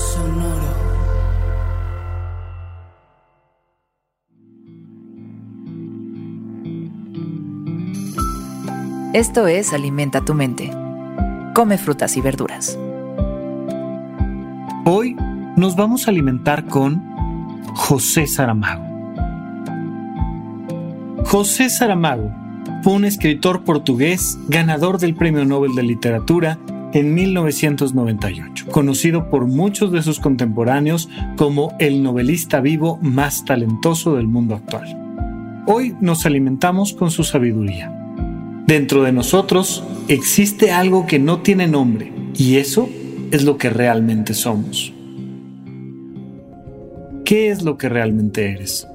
Sonoro. Esto es Alimenta tu mente. Come frutas y verduras. Hoy nos vamos a alimentar con José Saramago. José Saramago fue un escritor portugués ganador del Premio Nobel de Literatura en 1998, conocido por muchos de sus contemporáneos como el novelista vivo más talentoso del mundo actual. Hoy nos alimentamos con su sabiduría. Dentro de nosotros existe algo que no tiene nombre y eso es lo que realmente somos. ¿Qué es lo que realmente eres?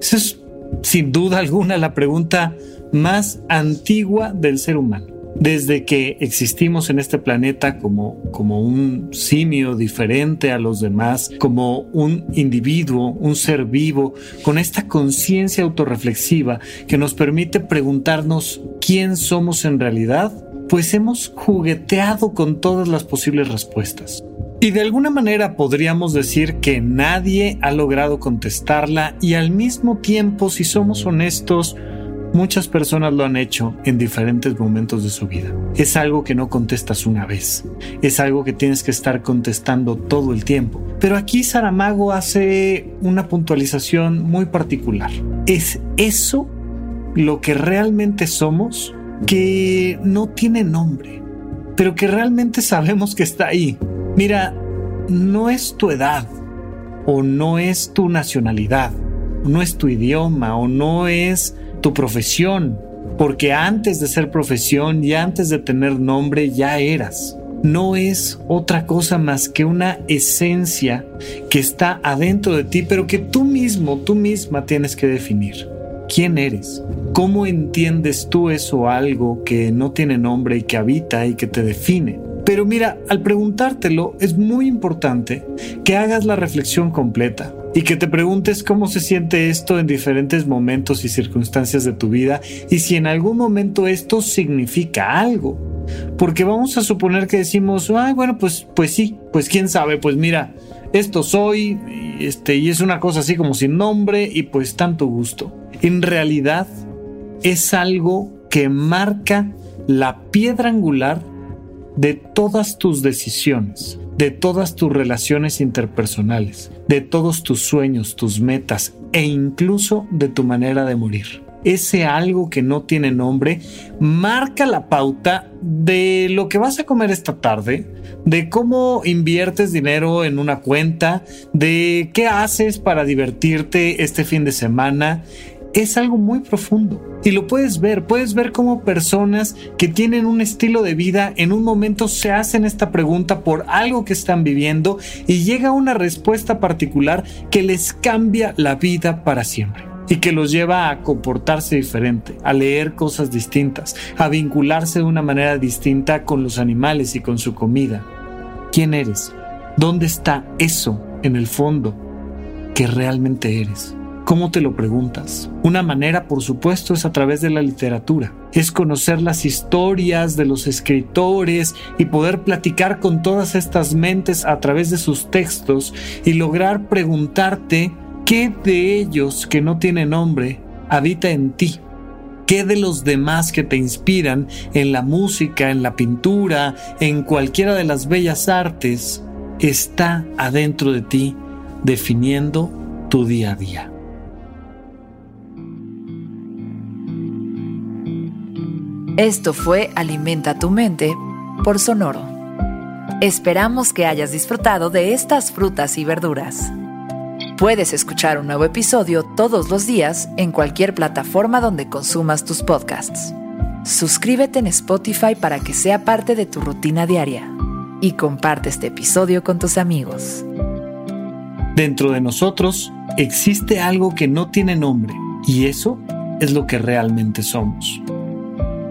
Esa es sin duda alguna la pregunta más antigua del ser humano desde que existimos en este planeta como, como un simio diferente a los demás, como un individuo, un ser vivo, con esta conciencia autorreflexiva que nos permite preguntarnos quién somos en realidad, pues hemos jugueteado con todas las posibles respuestas. Y de alguna manera podríamos decir que nadie ha logrado contestarla y al mismo tiempo, si somos honestos, Muchas personas lo han hecho en diferentes momentos de su vida. Es algo que no contestas una vez, es algo que tienes que estar contestando todo el tiempo. Pero aquí Saramago hace una puntualización muy particular. ¿Es eso lo que realmente somos? Que no tiene nombre, pero que realmente sabemos que está ahí. Mira, no es tu edad, o no es tu nacionalidad, no es tu idioma, o no es tu profesión, porque antes de ser profesión y antes de tener nombre ya eras. No es otra cosa más que una esencia que está adentro de ti, pero que tú mismo, tú misma tienes que definir. ¿Quién eres? ¿Cómo entiendes tú eso algo que no tiene nombre y que habita y que te define? Pero mira, al preguntártelo es muy importante que hagas la reflexión completa y que te preguntes cómo se siente esto en diferentes momentos y circunstancias de tu vida y si en algún momento esto significa algo. Porque vamos a suponer que decimos, ay, bueno, pues, pues sí, pues quién sabe, pues mira, esto soy, este, y es una cosa así como sin nombre y pues tanto gusto. En realidad es algo que marca la piedra angular de todas tus decisiones, de todas tus relaciones interpersonales, de todos tus sueños, tus metas e incluso de tu manera de morir. Ese algo que no tiene nombre marca la pauta de lo que vas a comer esta tarde, de cómo inviertes dinero en una cuenta, de qué haces para divertirte este fin de semana es algo muy profundo. Y lo puedes ver, puedes ver cómo personas que tienen un estilo de vida en un momento se hacen esta pregunta por algo que están viviendo y llega una respuesta particular que les cambia la vida para siempre y que los lleva a comportarse diferente, a leer cosas distintas, a vincularse de una manera distinta con los animales y con su comida. ¿Quién eres? ¿Dónde está eso en el fondo que realmente eres? ¿Cómo te lo preguntas? Una manera, por supuesto, es a través de la literatura. Es conocer las historias de los escritores y poder platicar con todas estas mentes a través de sus textos y lograr preguntarte qué de ellos que no tienen nombre habita en ti. ¿Qué de los demás que te inspiran en la música, en la pintura, en cualquiera de las bellas artes, está adentro de ti definiendo tu día a día? Esto fue Alimenta tu mente por Sonoro. Esperamos que hayas disfrutado de estas frutas y verduras. Puedes escuchar un nuevo episodio todos los días en cualquier plataforma donde consumas tus podcasts. suscríbete en Spotify para que sea parte de tu rutina diaria y comparte este episodio con tus amigos. Dentro de nosotros existe algo que no tiene nombre y eso es lo que realmente somos.